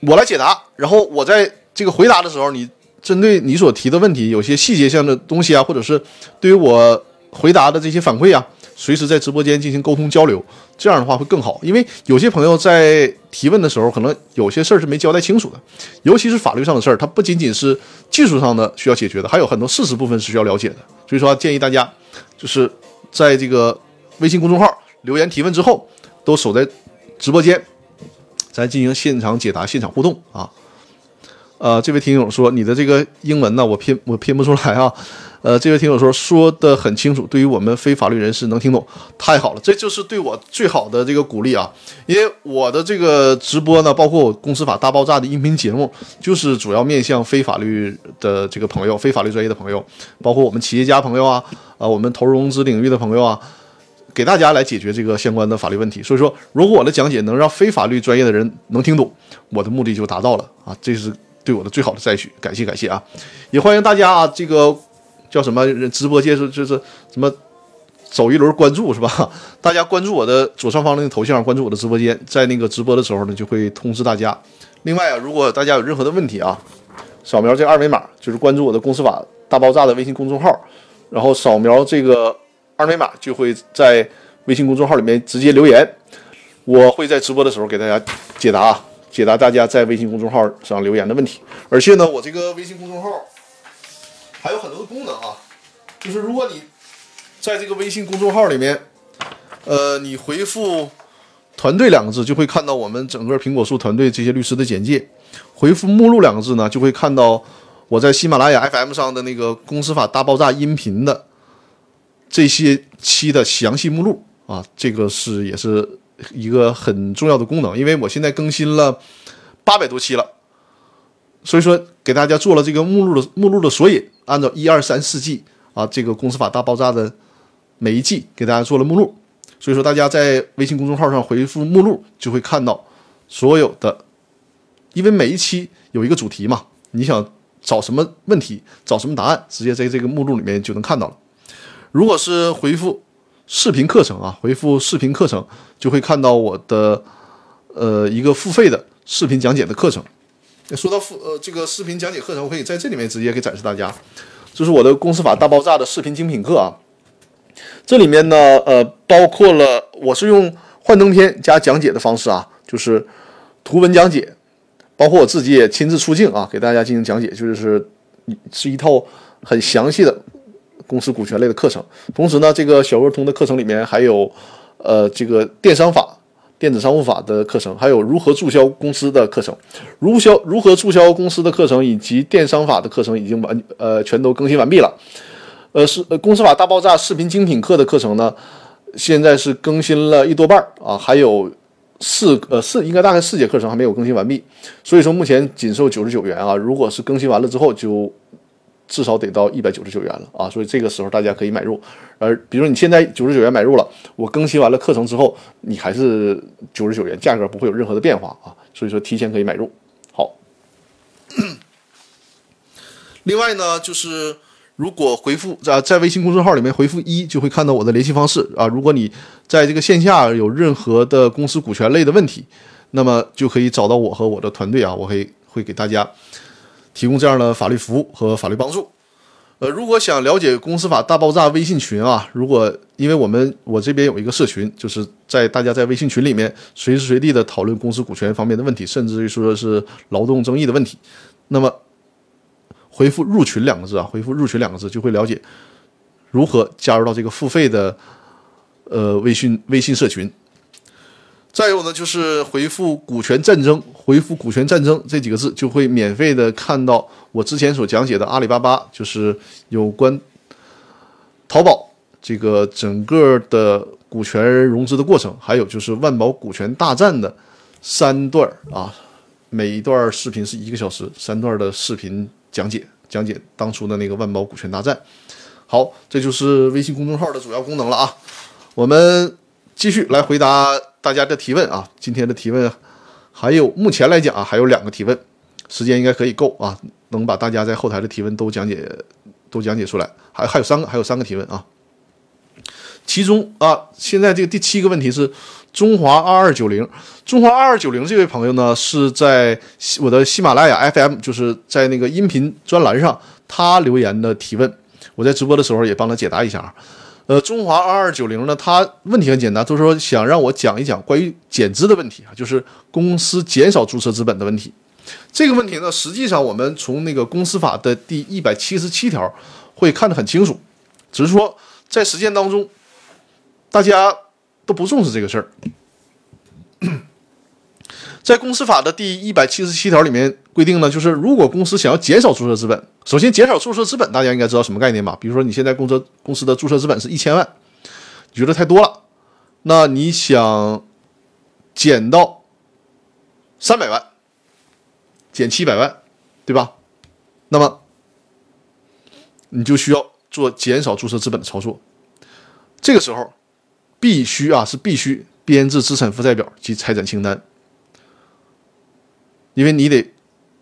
Speaker 1: 我来解答，然后我在这个回答的时候，你针对你所提的问题，有些细节性的东西啊，或者是对于我回答的这些反馈啊。随时在直播间进行沟通交流，这样的话会更好。因为有些朋友在提问的时候，可能有些事儿是没交代清楚的，尤其是法律上的事儿，它不仅仅是技术上的需要解决的，还有很多事实部分是需要了解的。所以说，建议大家就是在这个微信公众号留言提问之后，都守在直播间，咱进行现场解答、现场互动啊。呃，这位听友说，你的这个英文呢，我拼我拼不出来啊。呃，这位听友说说的很清楚，对于我们非法律人士能听懂，太好了，这就是对我最好的这个鼓励啊！因为我的这个直播呢，包括我《公司法大爆炸》的音频节目，就是主要面向非法律的这个朋友、非法律专业的朋友，包括我们企业家朋友啊，啊，我们投融资领域的朋友啊，给大家来解决这个相关的法律问题。所以说，如果我的讲解能让非法律专业的人能听懂，我的目的就达到了啊！这是对我的最好的赞许，感谢感谢啊！也欢迎大家啊，这个。叫什么？直播间是就是什么走一轮关注是吧？大家关注我的左上方那个头像，关注我的直播间，在那个直播的时候呢，就会通知大家。另外啊，如果大家有任何的问题啊，扫描这二维码，就是关注我的公司法大爆炸的微信公众号，然后扫描这个二维码，就会在微信公众号里面直接留言，我会在直播的时候给大家解答啊，解答大家在微信公众号上留言的问题。而且呢，我这个微信公众号。还有很多的功能啊，就是如果你在这个微信公众号里面，呃，你回复“团队”两个字，就会看到我们整个苹果树团队这些律师的简介；回复“目录”两个字呢，就会看到我在喜马拉雅 FM 上的那个《公司法大爆炸》音频的这些期的详细目录啊。这个是也是一个很重要的功能，因为我现在更新了八百多期了，所以说给大家做了这个目录的目录的索引。按照一二三四季啊，这个公司法大爆炸的每一季给大家做了目录，所以说大家在微信公众号上回复目录，就会看到所有的，因为每一期有一个主题嘛，你想找什么问题，找什么答案，直接在这个目录里面就能看到了。如果是回复视频课程啊，回复视频课程，就会看到我的呃一个付费的视频讲解的课程。说到付呃这个视频讲解课程，我可以在这里面直接给展示大家，这是我的公司法大爆炸的视频精品课啊。这里面呢呃包括了我是用幻灯片加讲解的方式啊，就是图文讲解，包括我自己也亲自出镜啊，给大家进行讲解，就是是一套很详细的公司股权类的课程。同时呢，这个小鹅通的课程里面还有呃这个电商法。电子商务法的课程，还有如何注销公司的课程，如销如何注销公司的课程，以及电商法的课程已经完呃全都更新完毕了。呃是呃公司法大爆炸视频精品课的课程呢，现在是更新了一多半啊，还有四呃四应该大概四节课程还没有更新完毕，所以说目前仅售九十九元啊。如果是更新完了之后，就至少得到一百九十九元了啊。所以这个时候大家可以买入。而比如你现在九十九元买入了，我更新完了课程之后，你还是九十九元，价格不会有任何的变化啊。所以说提前可以买入。好，另外呢就是。如果回复在在微信公众号里面回复一，就会看到我的联系方式啊。如果你在这个线下有任何的公司股权类的问题，那么就可以找到我和我的团队啊，我会会给大家提供这样的法律服务和法律帮助。呃，如果想了解公司法大爆炸微信群啊，如果因为我们我这边有一个社群，就是在大家在微信群里面随时随地的讨论公司股权方面的问题，甚至于说是劳动争议的问题，那么。回复“入群”两个字啊，回复“入群”两个字就会了解如何加入到这个付费的呃微信微信社群。再有呢，就是回复“股权战争”，回复“股权战争”这几个字就会免费的看到我之前所讲解的阿里巴巴，就是有关淘宝这个整个的股权融资的过程，还有就是万宝股权大战的三段啊，每一段视频是一个小时，三段的视频。讲解讲解当初的那个万宝股权大战，好，这就是微信公众号的主要功能了啊。我们继续来回答大家的提问啊。今天的提问还有，目前来讲啊，还有两个提问，时间应该可以够啊，能把大家在后台的提问都讲解都讲解出来。还还有三个，还有三个提问啊。其中啊，现在这个第七个问题是。中华二二九零，中华二二九零这位朋友呢，是在我的喜马拉雅 FM，就是在那个音频专栏上，他留言的提问，我在直播的时候也帮他解答一下啊。呃，中华二二九零呢，它问题很简单，就是说想让我讲一讲关于减资的问题啊，就是公司减少注册资本的问题。这个问题呢，实际上我们从那个公司法的第一百七十七条会看得很清楚，只是说在实践当中，大家。都不重视这个事儿，在公司法的第一百七十七条里面规定呢，就是如果公司想要减少注册资本，首先减少注册资本，大家应该知道什么概念吧？比如说你现在公司公司的注册资本是一千万，你觉得太多了，那你想减到三百万，减七百万，对吧？那么你就需要做减少注册资本的操作，这个时候。必须啊，是必须编制资产负债表及财产清单，因为你得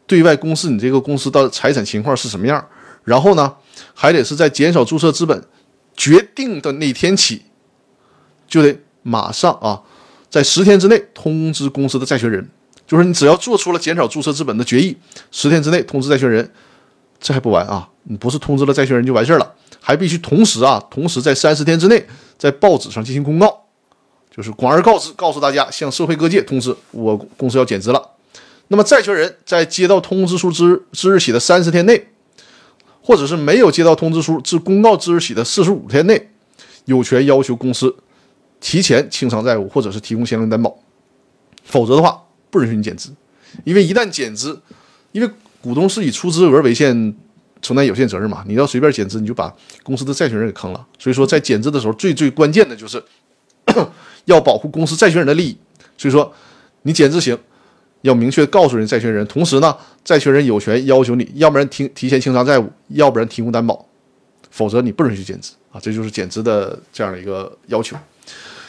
Speaker 1: 对外公示你这个公司的财产情况是什么样，然后呢，还得是在减少注册资本决定的那天起，就得马上啊，在十天之内通知公司的债权人，就是你只要做出了减少注册资本的决议，十天之内通知债权人，这还不完啊，你不是通知了债权人就完事儿了。还必须同时啊，同时在三十天之内，在报纸上进行公告，就是广而告之，告诉大家，向社会各界通知我公司要减资了。那么债权人在接到通知书之之日起的三十天内，或者是没有接到通知书至公告之日起的四十五天内，有权要求公司提前清偿债务，或者是提供相应担保，否则的话不允许你减资。因为一旦减资，因为股东是以出资额为限。承担有限责任嘛？你要随便减资，你就把公司的债权人给坑了。所以说，在减资的时候，最最关键的就是 要保护公司债权人的利益。所以说，你减资行，要明确告诉人债权人，同时呢，债权人有权要求你，要不然提提前清偿债务，要不然提供担保，否则你不允许减资啊！这就是减资的这样的一个要求。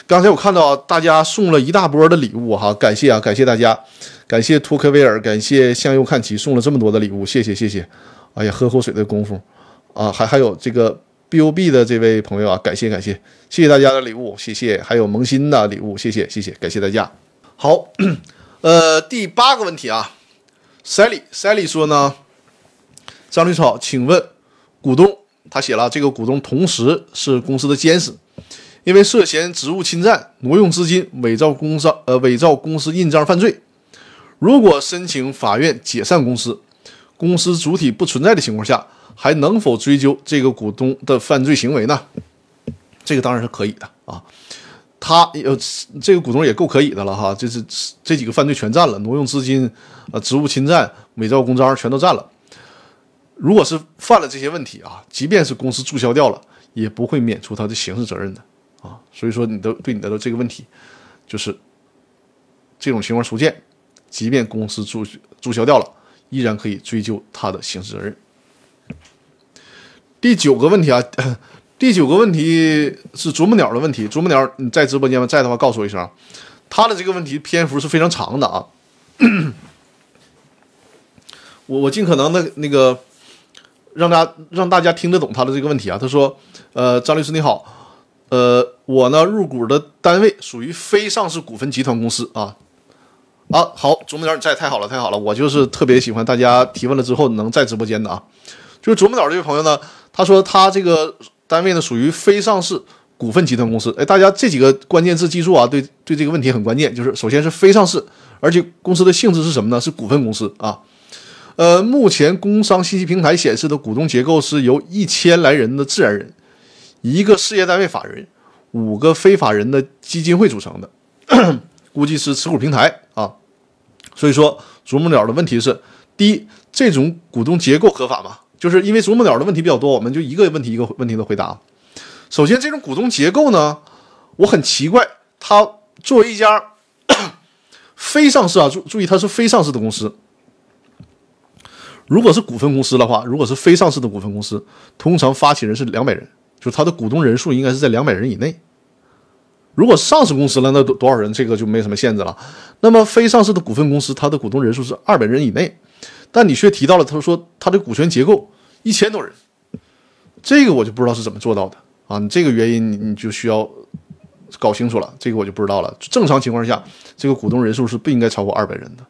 Speaker 1: 刚才我看到大家送了一大波的礼物哈，感谢啊，感谢大家，感谢托克维尔，感谢向右看齐，送了这么多的礼物，谢谢谢谢。哎呀，喝口水的功夫，啊，还还有这个 B O B 的这位朋友啊，感谢感谢，谢谢大家的礼物，谢谢，还有萌新的礼物，谢谢谢谢，感谢大家。好，呃，第八个问题啊，Sally Sally 说呢，张律师好，请问股东他写了这个股东同时是公司的监事，因为涉嫌职务侵占、挪用资金、伪造公司呃伪造公司印章犯罪，如果申请法院解散公司。公司主体不存在的情况下，还能否追究这个股东的犯罪行为呢？这个当然是可以的啊。他呃，这个股东也够可以的了哈，就是这几个犯罪全占了，挪用资金、呃，职务侵占、伪造公章全都占了。如果是犯了这些问题啊，即便是公司注销掉了，也不会免除他的刑事责任的啊。所以说，你的对你的这个问题，就是这种情况出现，即便公司注注销掉了，依然可以追究他的刑事责任。第九个问题啊，第九个问题是啄木鸟的问题。啄木鸟，你在直播间吗？在的话，告诉我一声。他的这个问题篇幅是非常长的啊。我我尽可能的那个让大让大家听得懂他的这个问题啊。他说：“呃，张律师你好，呃，我呢入股的单位属于非上市股份集团公司啊啊。好，啄木鸟你在，太好了，太好了。我就是特别喜欢大家提问了之后能在直播间的啊。就是啄木鸟这位朋友呢，他说他这个单位呢属于非上市股份集团公司。哎，大家这几个关键字记住啊，对对这个问题很关键。就是首先是非上市，而且公司的性质是什么呢？是股份公司啊。”呃，目前工商信息平台显示的股东结构是由一千来人的自然人，一个事业单位法人，五个非法人的基金会组成的，估计是持股平台啊。所以说，啄木鸟的问题是：第一，这种股东结构合法吗？就是因为啄木鸟的问题比较多，我们就一个问题一个问题的回答。首先，这种股东结构呢，我很奇怪，它作为一家 非上市啊，注注意，它是非上市的公司。如果是股份公司的话，如果是非上市的股份公司，通常发起人是两百人，就是他的股东人数应该是在两百人以内。如果上市公司了，那多多少人？这个就没什么限制了。那么非上市的股份公司，它的股东人数是二百人以内，但你却提到了，他说他的股权结构一千多人，这个我就不知道是怎么做到的啊！你这个原因你你就需要搞清楚了，这个我就不知道了。正常情况下，这个股东人数是不应该超过二百人的。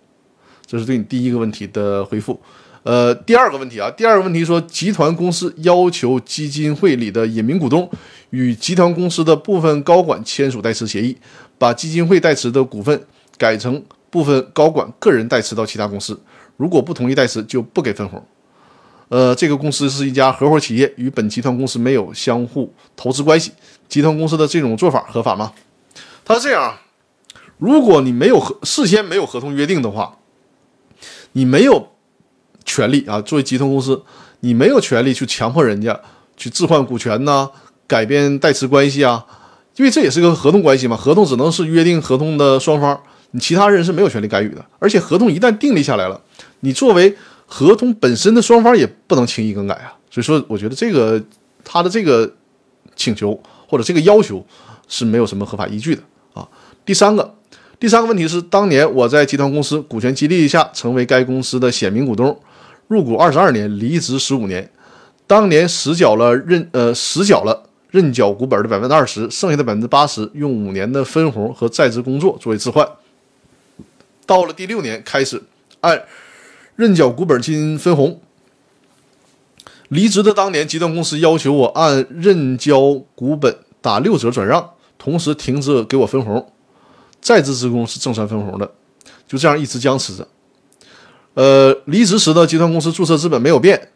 Speaker 1: 这是对你第一个问题的回复。呃，第二个问题啊，第二个问题说，集团公司要求基金会里的隐名股东与集团公司的部分高管签署代持协议，把基金会代持的股份改成部分高管个人代持到其他公司，如果不同意代持，就不给分红。呃，这个公司是一家合伙企业，与本集团公司没有相互投资关系，集团公司的这种做法合法吗？他是这样，如果你没有合事先没有合同约定的话，你没有。权利啊，作为集团公司，你没有权利去强迫人家去置换股权呐，改变代持关系啊，因为这也是个合同关系嘛，合同只能是约定合同的双方，你其他人是没有权利干预的。而且合同一旦订立下来了，你作为合同本身的双方也不能轻易更改啊。所以说，我觉得这个他的这个请求或者这个要求是没有什么合法依据的啊。第三个，第三个问题是，当年我在集团公司股权激励下成为该公司的显名股东。入股二十二年，离职十五年，当年实缴了认呃实缴了认缴股本的百分之二十，剩下的百分之八十用五年的分红和在职工作作为置换。到了第六年开始按认缴股本金分红。离职的当年，集团公司要求我按认交股本打六折转让，同时停止给我分红，在职职工是正常分红的，就这样一直僵持着。呃，离职时的集团公司注册资本没有变，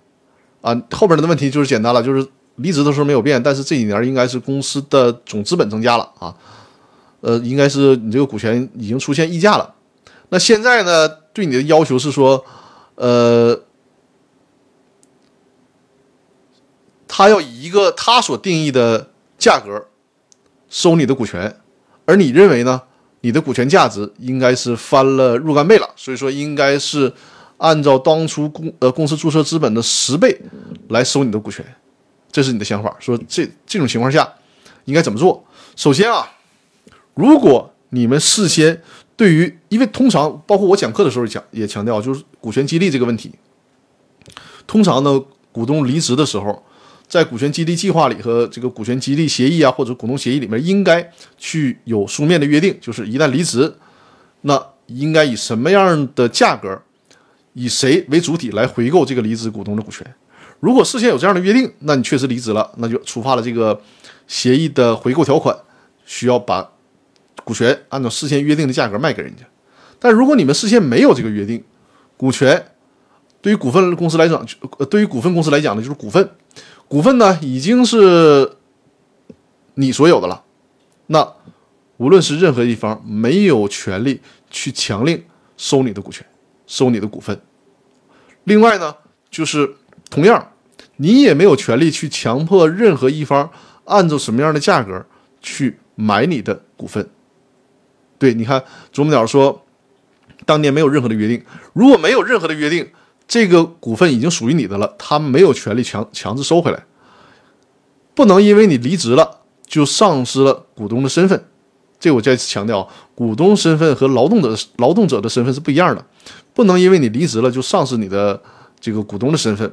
Speaker 1: 啊，后边的问题就是简单了，就是离职的时候没有变，但是这几年应该是公司的总资本增加了啊，呃，应该是你这个股权已经出现溢价了。那现在呢，对你的要求是说，呃，他要以一个他所定义的价格收你的股权，而你认为呢？你的股权价值应该是翻了若干倍了，所以说应该是按照当初公呃公司注册资本的十倍来收你的股权，这是你的想法。说这这种情况下应该怎么做？首先啊，如果你们事先对于，因为通常包括我讲课的时候讲也强调，就是股权激励这个问题，通常呢股东离职的时候。在股权激励计划里和这个股权激励协议啊，或者股东协议里面，应该去有书面的约定，就是一旦离职，那应该以什么样的价格，以谁为主体来回购这个离职股东的股权。如果事先有这样的约定，那你确实离职了，那就触发了这个协议的回购条款，需要把股权按照事先约定的价格卖给人家。但如果你们事先没有这个约定，股权对于股份公司来讲，对于股份公司来讲呢，就是股份。股份呢已经是你所有的了，那无论是任何一方没有权利去强令收你的股权，收你的股份。另外呢，就是同样，你也没有权利去强迫任何一方按照什么样的价格去买你的股份。对，你看啄木鸟说，当年没有任何的约定，如果没有任何的约定，这个股份已经属于你的了，他没有权利强强制收回来，不能因为你离职了就丧失了股东的身份。这我再次强调，股东身份和劳动者劳动者的身份是不一样的，不能因为你离职了就丧失你的这个股东的身份。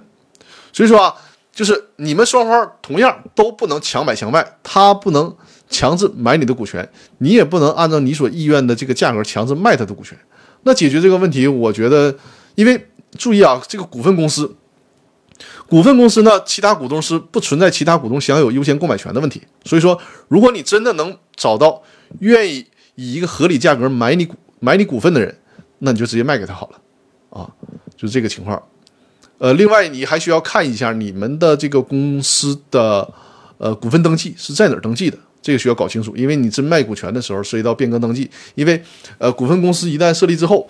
Speaker 1: 所以说啊，就是你们双方同样都不能强买强卖，他不能强制买你的股权，你也不能按照你所意愿的这个价格强制卖他的股权。那解决这个问题，我觉得，因为注意啊，这个股份公司，股份公司呢，其他股东是不存在其他股东享有优先购买权的问题。所以说，如果你真的能找到。愿意以一个合理价格买你股买你股份的人，那你就直接卖给他好了，啊，就是这个情况。呃，另外你还需要看一下你们的这个公司的呃股份登记是在哪儿登记的，这个需要搞清楚，因为你真卖股权的时候涉及到变更登记。因为呃股份公司一旦设立之后，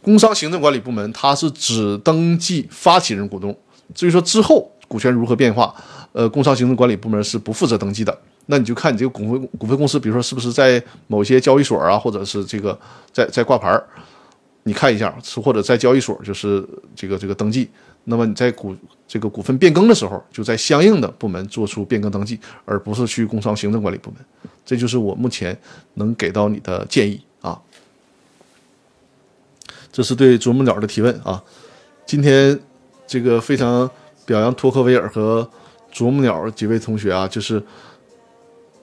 Speaker 1: 工商行政管理部门它是只登记发起人股东，至于说之后股权如何变化，呃工商行政管理部门是不负责登记的。那你就看你这个股份股份公司，比如说是不是在某些交易所啊，或者是这个在在挂牌，你看一下，或者在交易所就是这个这个登记。那么你在股这个股份变更的时候，就在相应的部门做出变更登记，而不是去工商行政管理部门。这就是我目前能给到你的建议啊。这是对啄木鸟的提问啊。今天这个非常表扬托克维尔和啄木鸟几位同学啊，就是。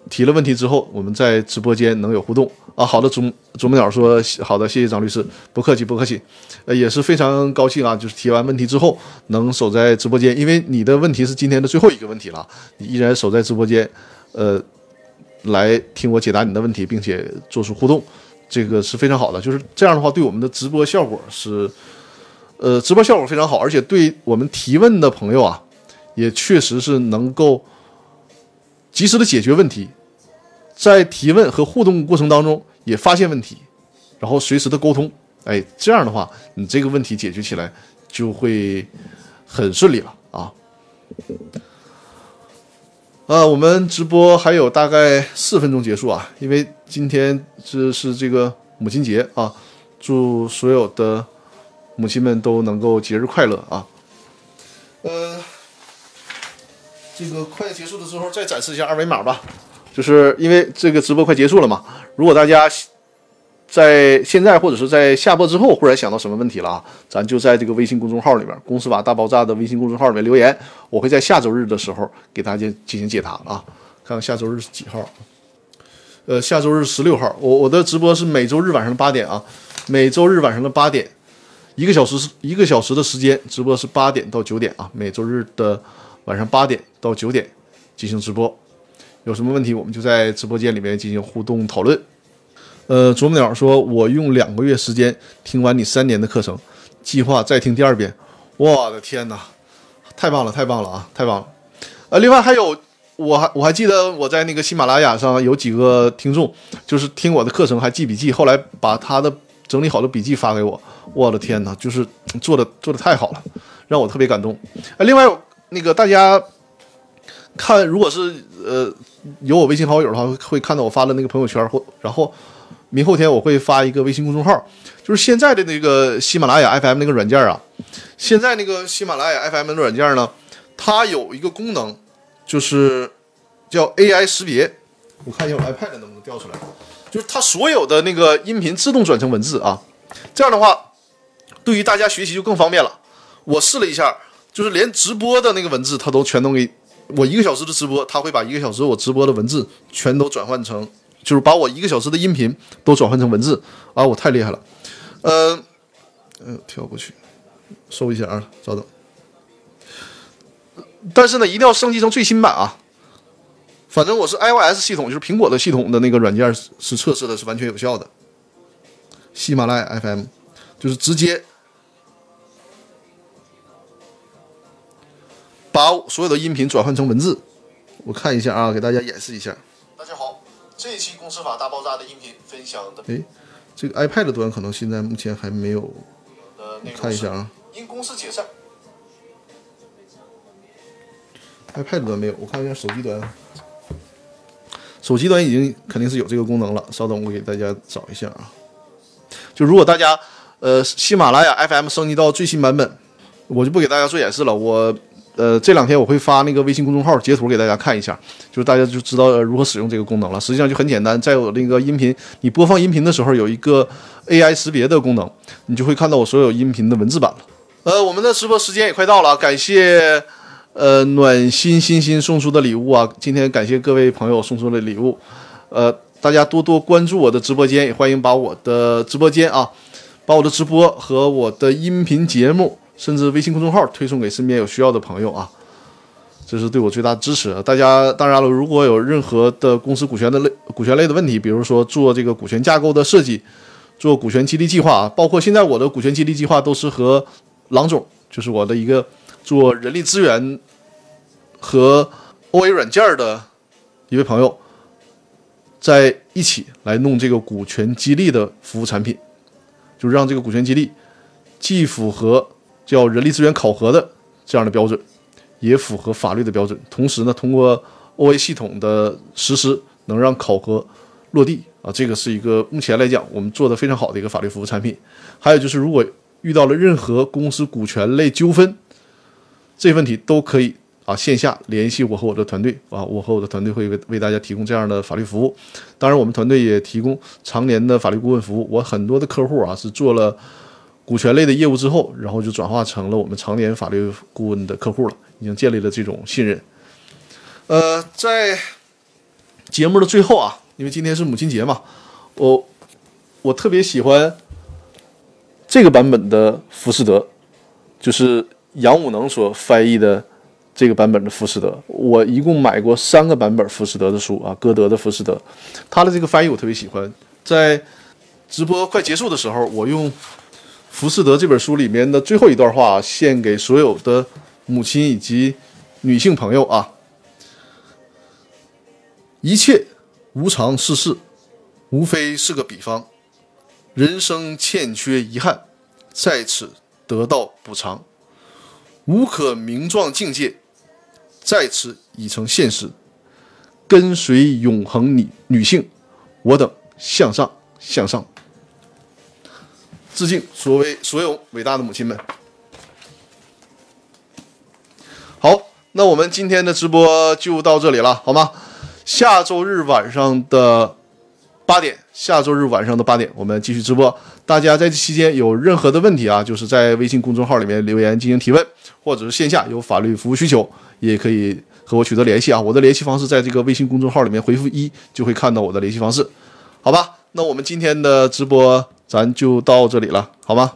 Speaker 1: 提了问题之后，我们在直播间能有互动啊。好的，啄啄木鸟说好的，谢谢张律师，不客气不客气，呃也是非常高兴啊。就是提完问题之后能守在直播间，因为你的问题是今天的最后一个问题了，你依然守在直播间，呃，来听我解答你的问题，并且做出互动，这个是非常好的。就是这样的话，对我们的直播效果是，呃，直播效果非常好，而且对我们提问的朋友啊，也确实是能够及时的解决问题。在提问和互动过程当中，也发现问题，然后随时的沟通，哎，这样的话，你这个问题解决起来就会很顺利了啊。呃，我们直播还有大概四分钟结束啊，因为今天这是这个母亲节啊，祝所有的母亲们都能够节日快乐啊。呃，这个快结束的时候再展示一下二维码吧。就是因为这个直播快结束了嘛，如果大家在现在或者是在下播之后忽然想到什么问题了啊，咱就在这个微信公众号里边“公司法大爆炸”的微信公众号里面留言，我会在下周日的时候给大家进行解答啊。看看下周日是几号？呃，下周日十六号。我我的直播是每周日晚上的八点啊，每周日晚上的八点，一个小时是一个小时的时间，直播是八点到九点啊，每周日的晚上八点到九点进行直播。有什么问题，我们就在直播间里面进行互动讨论。呃，啄木鸟说：“我用两个月时间听完你三年的课程，计划再听第二遍。”我的天哪，太棒了，太棒了啊，太棒了！呃，另外还有，我还我还记得我在那个喜马拉雅上有几个听众，就是听我的课程还记笔记，后来把他的整理好的笔记发给我。我的天哪，就是做的做的太好了，让我特别感动。呃，另外那个大家看，如果是呃。有我微信好友的话，会看到我发的那个朋友圈，或然后明后天我会发一个微信公众号，就是现在的那个喜马拉雅 FM 那个软件啊。现在那个喜马拉雅 FM 的软件呢，它有一个功能，就是叫 AI 识别。我看一下我 iPad 能不能调出来，就是它所有的那个音频自动转成文字啊。这样的话，对于大家学习就更方便了。我试了一下，就是连直播的那个文字，它都全都给。我一个小时的直播，他会把一个小时我直播的文字全都转换成，就是把我一个小时的音频都转换成文字啊！我太厉害了，嗯，嗯，跳过去，搜一下啊，稍等。但是呢，一定要升级成最新版啊！反正我是 iOS 系统，就是苹果的系统的那个软件是测试的，是完全有效的。喜马拉雅 FM 就是直接。把所有的音频转换成文字，我看一下啊，给大家演示一下。大家好，这一期《公司法大爆炸》的音频分享的，哎，这个 iPad 端可能现在目前还没有。看一下啊。因公司解散。iPad 端没有，我看一下手机端。手机端已经肯定是有这个功能了。稍等，我给大家找一下啊。就如果大家呃喜马拉雅 FM 升级到最新版本，我就不给大家做演示了。我呃这两天我会发那个微信公众号截图给大家看一下，就是大家就知道如何使用这个功能了。实际上就很简单，在我那个音频你播放音频的时候，有一个 AI 识别的功能，你就会看到我所有音频的文字版了。呃，我们的直播时间也快到了，感谢。呃，暖心心心送出的礼物啊！今天感谢各位朋友送出的礼物，呃，大家多多关注我的直播间，也欢迎把我的直播间啊，把我的直播和我的音频节目，甚至微信公众号推送给身边有需要的朋友啊，这是对我最大的支持。大家当然了，如果有任何的公司股权的类股权类的问题，比如说做这个股权架构的设计，做股权激励计划啊，包括现在我的股权激励计划都是和郎总，就是我的一个。做人力资源和 OA 软件的一位朋友，在一起来弄这个股权激励的服务产品，就让这个股权激励既符合叫人力资源考核的这样的标准，也符合法律的标准。同时呢，通过 OA 系统的实施，能让考核落地啊。这个是一个目前来讲我们做的非常好的一个法律服务产品。还有就是，如果遇到了任何公司股权类纠纷，这些问题都可以啊，线下联系我和我的团队啊，我和我的团队会为为大家提供这样的法律服务。当然，我们团队也提供常年的法律顾问服务。我很多的客户啊，是做了股权类的业务之后，然后就转化成了我们常年法律顾问的客户了，已经建立了这种信任。呃，在节目的最后啊，因为今天是母亲节嘛，我我特别喜欢这个版本的浮士德，就是。杨武能所翻译的这个版本的《浮士德》，我一共买过三个版本《浮士德》的书啊，歌德的《浮士德》，他的这个翻译我特别喜欢。在直播快结束的时候，我用《浮士德》这本书里面的最后一段话，献给所有的母亲以及女性朋友啊：一切无常世事，无非是个比方，人生欠缺遗憾，在此得到补偿。无可名状境界，在此已成现实。跟随永恒女女性，我等向上向上。致敬所谓所有伟大的母亲们。好，那我们今天的直播就到这里了，好吗？下周日晚上的八点，下周日晚上的八点，我们继续直播。大家在这期间有任何的问题啊，就是在微信公众号里面留言进行提问。或者是线下有法律服务需求，也可以和我取得联系啊。我的联系方式在这个微信公众号里面回复一，就会看到我的联系方式，好吧？那我们今天的直播咱就到这里了，好吗？